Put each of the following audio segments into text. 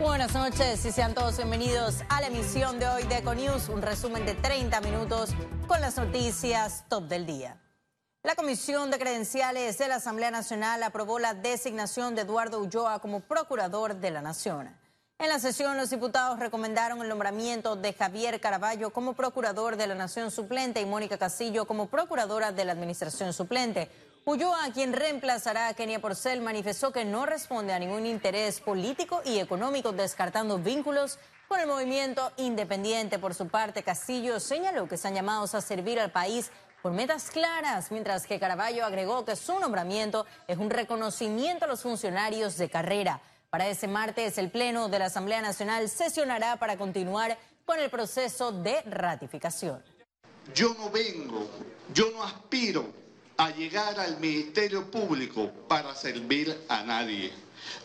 Buenas noches y sean todos bienvenidos a la emisión de hoy de Econews, un resumen de 30 minutos con las noticias top del día. La Comisión de Credenciales de la Asamblea Nacional aprobó la designación de Eduardo Ulloa como Procurador de la Nación. En la sesión, los diputados recomendaron el nombramiento de Javier Caraballo como Procurador de la Nación suplente y Mónica Castillo como Procuradora de la Administración suplente. Ulloa, quien reemplazará a Kenia Porcel, manifestó que no responde a ningún interés político y económico, descartando vínculos con el movimiento independiente. Por su parte, Castillo señaló que están llamados a servir al país por metas claras, mientras que Caraballo agregó que su nombramiento es un reconocimiento a los funcionarios de carrera. Para ese martes, el Pleno de la Asamblea Nacional sesionará para continuar con el proceso de ratificación. Yo no vengo, yo no aspiro a llegar al Ministerio Público para servir a nadie.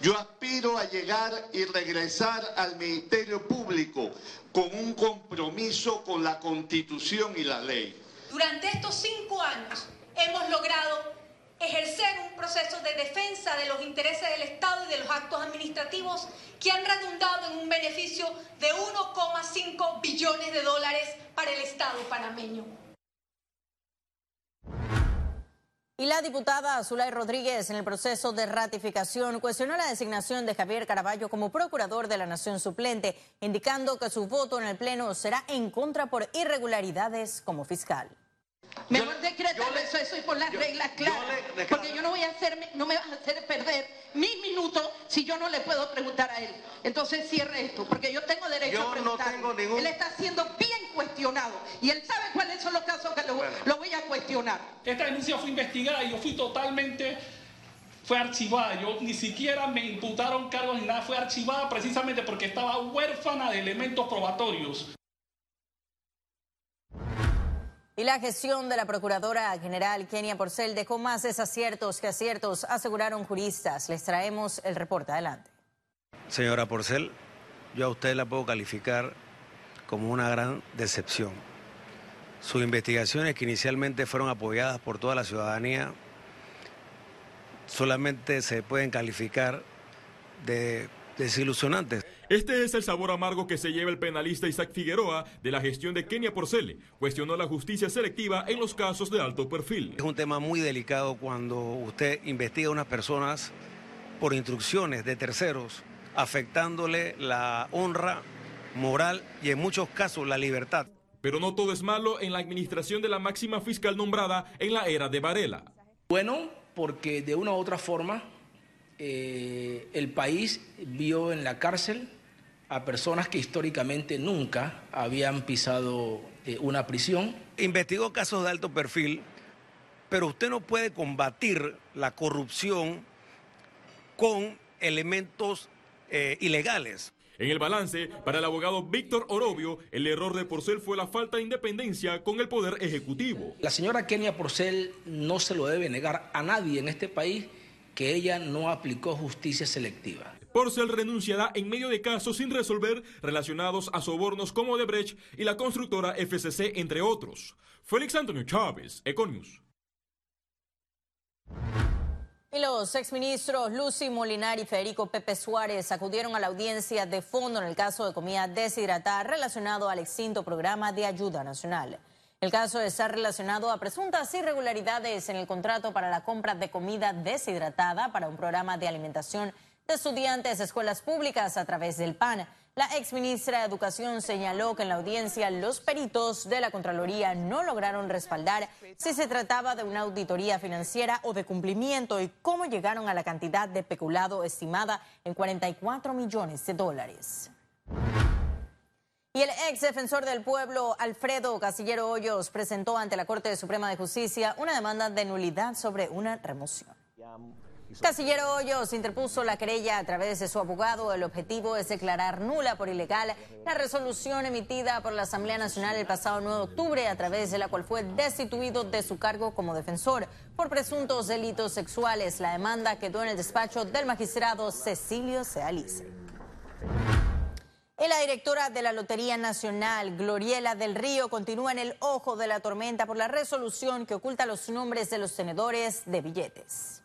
Yo aspiro a llegar y regresar al Ministerio Público con un compromiso con la Constitución y la ley. Durante estos cinco años hemos logrado ejercer un proceso de defensa de los intereses del Estado y de los actos administrativos que han redundado en un beneficio de 1,5 billones de dólares para el Estado panameño. Y la diputada Zulay Rodríguez, en el proceso de ratificación, cuestionó la designación de Javier Caraballo como procurador de la Nación suplente, indicando que su voto en el Pleno será en contra por irregularidades como fiscal. Mejor decretar eso, eso y por las reglas claras. porque yo no voy a hacerme, no me vas a hacer perder mis minutos si yo no le puedo preguntar a él. Entonces cierre esto, porque yo tengo derecho a preguntar. Él está siendo bien cuestionado y él sabe cuáles son los casos que lo, voy a cuestionar. Esta denuncia fue investigada y yo fui totalmente fue archivada. Yo ni siquiera me imputaron cargos ni nada. Fue archivada precisamente porque estaba huérfana de elementos probatorios. Y la gestión de la Procuradora General Kenia Porcel dejó más desaciertos que aciertos, aseguraron juristas. Les traemos el reporte adelante. Señora Porcel, yo a usted la puedo calificar como una gran decepción. Sus investigaciones que inicialmente fueron apoyadas por toda la ciudadanía solamente se pueden calificar de desilusionantes. Este es el sabor amargo que se lleva el penalista Isaac Figueroa de la gestión de Kenia Porcel. Cuestionó la justicia selectiva en los casos de alto perfil. Es un tema muy delicado cuando usted investiga a unas personas por instrucciones de terceros, afectándole la honra moral y en muchos casos la libertad. Pero no todo es malo en la administración de la máxima fiscal nombrada en la era de Varela. Bueno, porque de una u otra forma eh, el país vio en la cárcel a personas que históricamente nunca habían pisado eh, una prisión. Investigó casos de alto perfil, pero usted no puede combatir la corrupción con elementos eh, ilegales. En el balance, para el abogado Víctor Orobio, el error de Porcel fue la falta de independencia con el Poder Ejecutivo. La señora Kenia Porcel no se lo debe negar a nadie en este país que ella no aplicó justicia selectiva. Porcel renunciará en medio de casos sin resolver relacionados a sobornos como Debrecht y la constructora FCC, entre otros. Félix Antonio Chávez, Econius. Y los exministros Lucy Molinar y Federico Pepe Suárez acudieron a la audiencia de fondo en el caso de comida deshidratada relacionado al extinto programa de ayuda nacional. El caso está relacionado a presuntas irregularidades en el contrato para la compra de comida deshidratada para un programa de alimentación de estudiantes de escuelas públicas a través del PAN. La exministra de Educación señaló que en la audiencia los peritos de la Contraloría no lograron respaldar si se trataba de una auditoría financiera o de cumplimiento y cómo llegaron a la cantidad de peculado estimada en 44 millones de dólares. Y el ex defensor del pueblo, Alfredo Casillero Hoyos, presentó ante la Corte Suprema de Justicia una demanda de nulidad sobre una remoción. Casillero Hoyos interpuso la querella a través de su abogado. El objetivo es declarar nula por ilegal la resolución emitida por la Asamblea Nacional el pasado 9 de octubre, a través de la cual fue destituido de su cargo como defensor por presuntos delitos sexuales. La demanda quedó en el despacho del magistrado Cecilio Sealice. La directora de la Lotería Nacional, Gloriela del Río, continúa en el ojo de la tormenta por la resolución que oculta los nombres de los tenedores de billetes.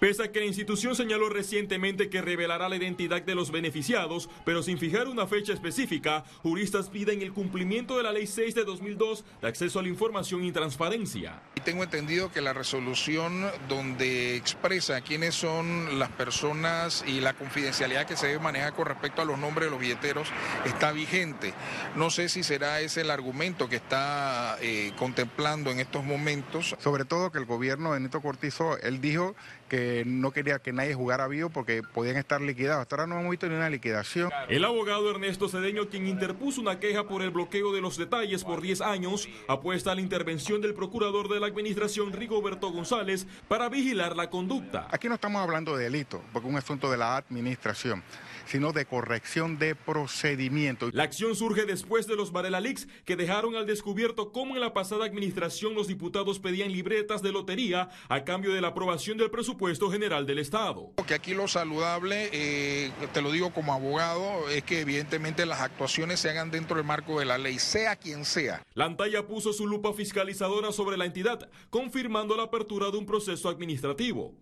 Pese a que la institución señaló recientemente que revelará la identidad de los beneficiados, pero sin fijar una fecha específica, juristas piden el cumplimiento de la Ley 6 de 2002 de acceso a la información y transparencia. Y tengo entendido que la resolución donde expresa quiénes son las personas y la confidencialidad que se debe manejar con respecto a los nombres de los billeteros está vigente. No sé si será ese el argumento que está eh, contemplando en estos momentos. Sobre todo que el gobierno de Nito Cortizo, él dijo que no quería que nadie jugara vivo porque podían estar liquidados. Hasta ahora no hemos visto ni una liquidación. El abogado Ernesto Cedeño, quien interpuso una queja por el bloqueo de los detalles por 10 años, apuesta a la intervención del procurador de la administración Rigoberto González para vigilar la conducta. Aquí no estamos hablando de delito, porque es un asunto de la administración sino de corrección de procedimientos. La acción surge después de los Varela Leaks que dejaron al descubierto cómo en la pasada administración los diputados pedían libretas de lotería a cambio de la aprobación del presupuesto general del Estado. Que aquí lo saludable, eh, te lo digo como abogado, es que evidentemente las actuaciones se hagan dentro del marco de la ley, sea quien sea. La Antalla puso su lupa fiscalizadora sobre la entidad, confirmando la apertura de un proceso administrativo.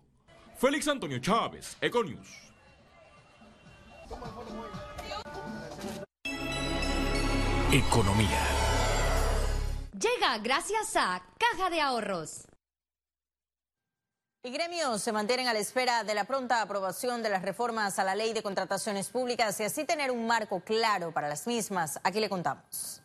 Félix Antonio Chávez, Econius. Economía. Llega gracias a Caja de Ahorros. Y gremios se mantienen a la espera de la pronta aprobación de las reformas a la ley de contrataciones públicas y así tener un marco claro para las mismas. Aquí le contamos.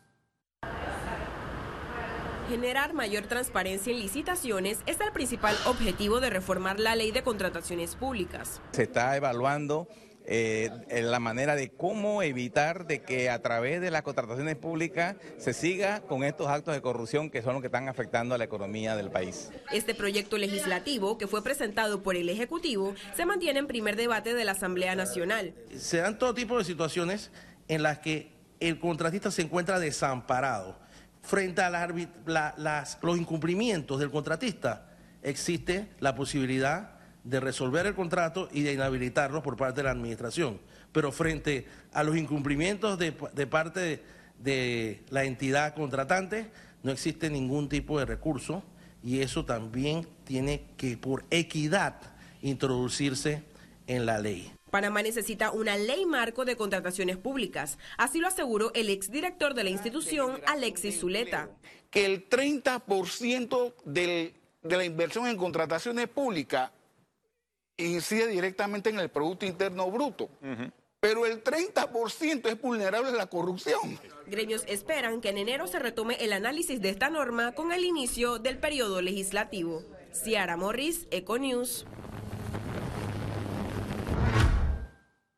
Generar mayor transparencia en licitaciones es el principal objetivo de reformar la ley de contrataciones públicas. Se está evaluando eh, la manera de cómo evitar de que a través de las contrataciones públicas se siga con estos actos de corrupción que son los que están afectando a la economía del país. Este proyecto legislativo, que fue presentado por el Ejecutivo, se mantiene en primer debate de la Asamblea Nacional. Se dan todo tipo de situaciones en las que el contratista se encuentra desamparado. Frente a las, los incumplimientos del contratista, existe la posibilidad de resolver el contrato y de inhabilitarlos por parte de la administración. Pero frente a los incumplimientos de, parte de, la entidad contratante, no existe ningún tipo de recurso y eso también tiene que, por equidad, introducirse en la ley. Panamá necesita una ley marco de contrataciones públicas. Así lo aseguró el exdirector de la institución, Alexis Zuleta. Que el 30% de la inversión en contrataciones públicas incide directamente en el Producto Interno Bruto. Pero el 30% es vulnerable a la corrupción. Gremios esperan que en enero se retome el análisis de esta norma con el inicio del periodo legislativo. Ciara Morris, Econews.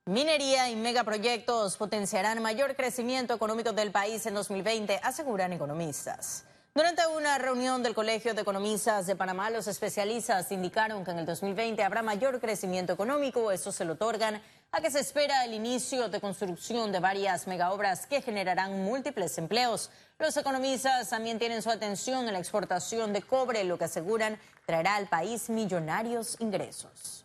Minería y megaproyectos potenciarán mayor crecimiento económico del país en 2020, aseguran economistas. Durante una reunión del Colegio de Economistas de Panamá, los especialistas indicaron que en el 2020 habrá mayor crecimiento económico. Eso se lo otorgan a que se espera el inicio de construcción de varias megaobras que generarán múltiples empleos. Los economistas también tienen su atención en la exportación de cobre, lo que aseguran traerá al país millonarios ingresos.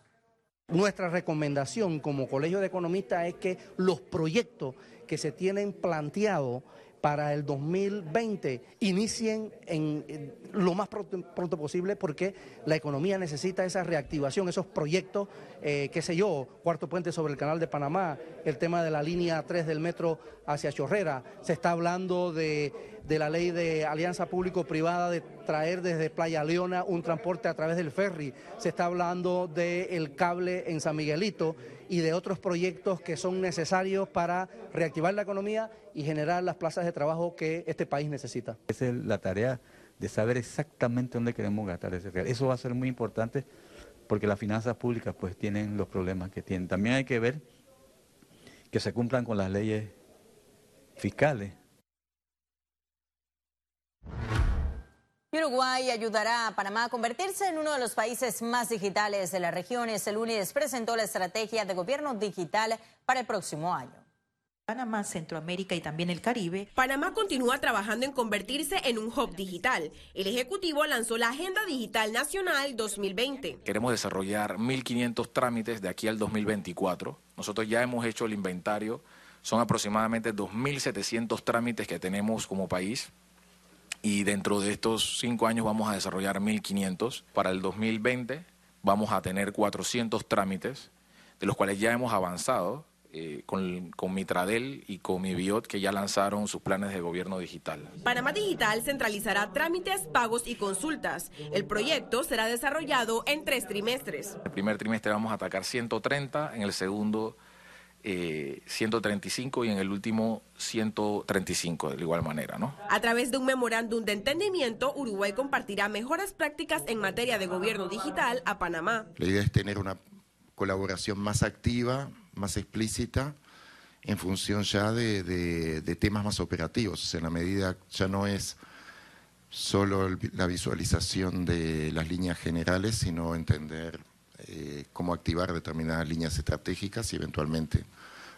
Nuestra recomendación como Colegio de Economistas es que los proyectos que se tienen planteados para el 2020 inicien en, lo más pronto, posible porque la economía necesita esa reactivación, esos proyectos, eh, qué sé yo, cuarto puente sobre el canal de Panamá, el tema de la línea 3 del metro hacia Chorrera, se está hablando de, de la ley de alianza público-privada de traer desde Playa Leona un transporte a través del ferry, se está hablando del cable en San Miguelito y de otros proyectos que son necesarios para reactivar la economía y generar las plazas de trabajo que este país necesita. Esa es la tarea de saber exactamente dónde queremos gastar ese real. Eso va a ser muy importante porque las finanzas públicas pues tienen los problemas que tienen. También hay que ver que se cumplan con las leyes fiscales Uruguay ayudará a Panamá a convertirse en uno de los países más digitales de la región. Este lunes presentó la estrategia de gobierno digital para el próximo año. Panamá, Centroamérica y también el Caribe. Panamá continúa trabajando en convertirse en un hub digital. El Ejecutivo lanzó la Agenda Digital Nacional 2020. Queremos desarrollar 1.500 trámites de aquí al 2024. Nosotros ya hemos hecho el inventario. Son aproximadamente 2.700 trámites que tenemos como país y dentro de estos cinco años vamos a desarrollar 1.500. Para el 2020 vamos a tener 400 trámites, de los cuales ya hemos avanzado eh, con, con Mitradel y con Mibiot, que ya lanzaron sus planes de gobierno digital. Panamá Digital centralizará trámites, pagos y consultas. El proyecto será desarrollado en tres trimestres. El primer trimestre vamos a atacar 130, en el segundo 135 eh, y en el último 135 de igual manera, ¿no? A través de un memorándum de entendimiento, Uruguay compartirá mejores prácticas en materia de gobierno digital a Panamá. La idea es tener una colaboración más activa, más explícita, en función ya de, temas más operativos. en la medida ya no es solo la visualización de las líneas generales, sino entender eh, cómo activar determinadas líneas estratégicas y eventualmente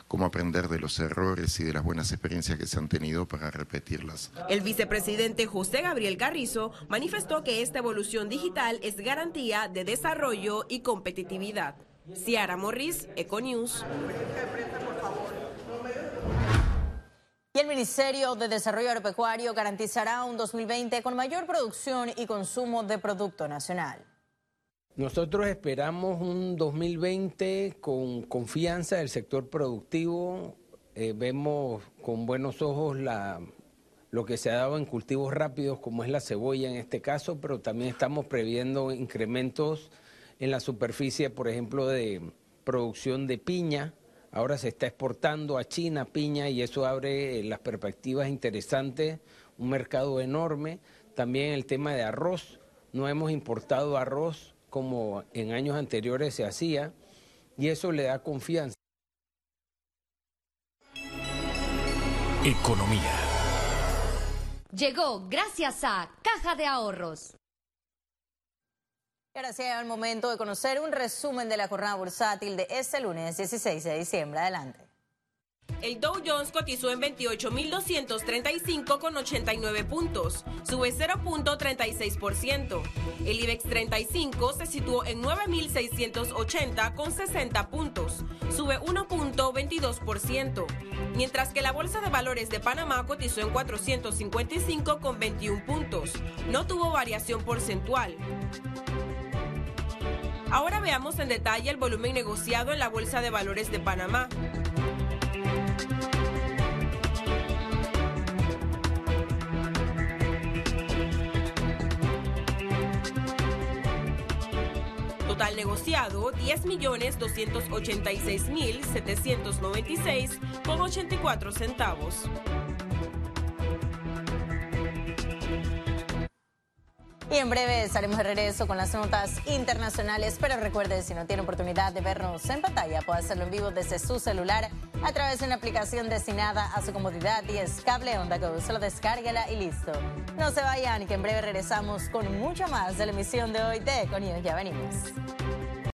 cómo aprender de los errores y de las buenas experiencias que se han tenido para repetirlas. El vicepresidente José Gabriel Carrizo manifestó que esta evolución digital es garantía de desarrollo y competitividad. Ciara Morris, Econews. Y el Ministerio de Desarrollo Agropecuario garantizará un 2020 con mayor producción y consumo de producto nacional. Nosotros esperamos un 2020 con confianza del sector productivo. Eh, vemos con buenos ojos lo que se ha dado en cultivos rápidos, como es la cebolla en este caso, pero también estamos previendo incrementos en la superficie, por ejemplo, de producción de piña. Ahora se está exportando a China piña y eso abre eh, las perspectivas interesantes, un mercado enorme. También el tema de arroz. No hemos importado arroz como en años anteriores se hacía, y eso le da confianza. Economía. Llegó gracias a Caja de Ahorros. Y ahora sí el momento de conocer un resumen de la jornada bursátil de este lunes 16 de diciembre. Adelante. El Dow Jones cotizó en 28.235 con 89 puntos, sube 0.36%. El IBEX 35 se situó en 9.680 con 60 puntos, sube 1.22%, mientras que la Bolsa de Valores de Panamá cotizó en 455 con 21 puntos, no tuvo variación porcentual. Ahora veamos en detalle el volumen negociado en la Bolsa de Valores de Panamá. Negociado 10.286.796 con 84 centavos. Y en breve estaremos de regreso con las notas internacionales, pero recuerde, si no tiene oportunidad de vernos en pantalla, puede hacerlo en vivo desde su celular a través de una aplicación destinada a su comodidad y es Cable Onda Go. Solo descárguela y listo. No se vayan, que en breve regresamos con mucho más de la emisión de hoy de Econios. Ya venimos.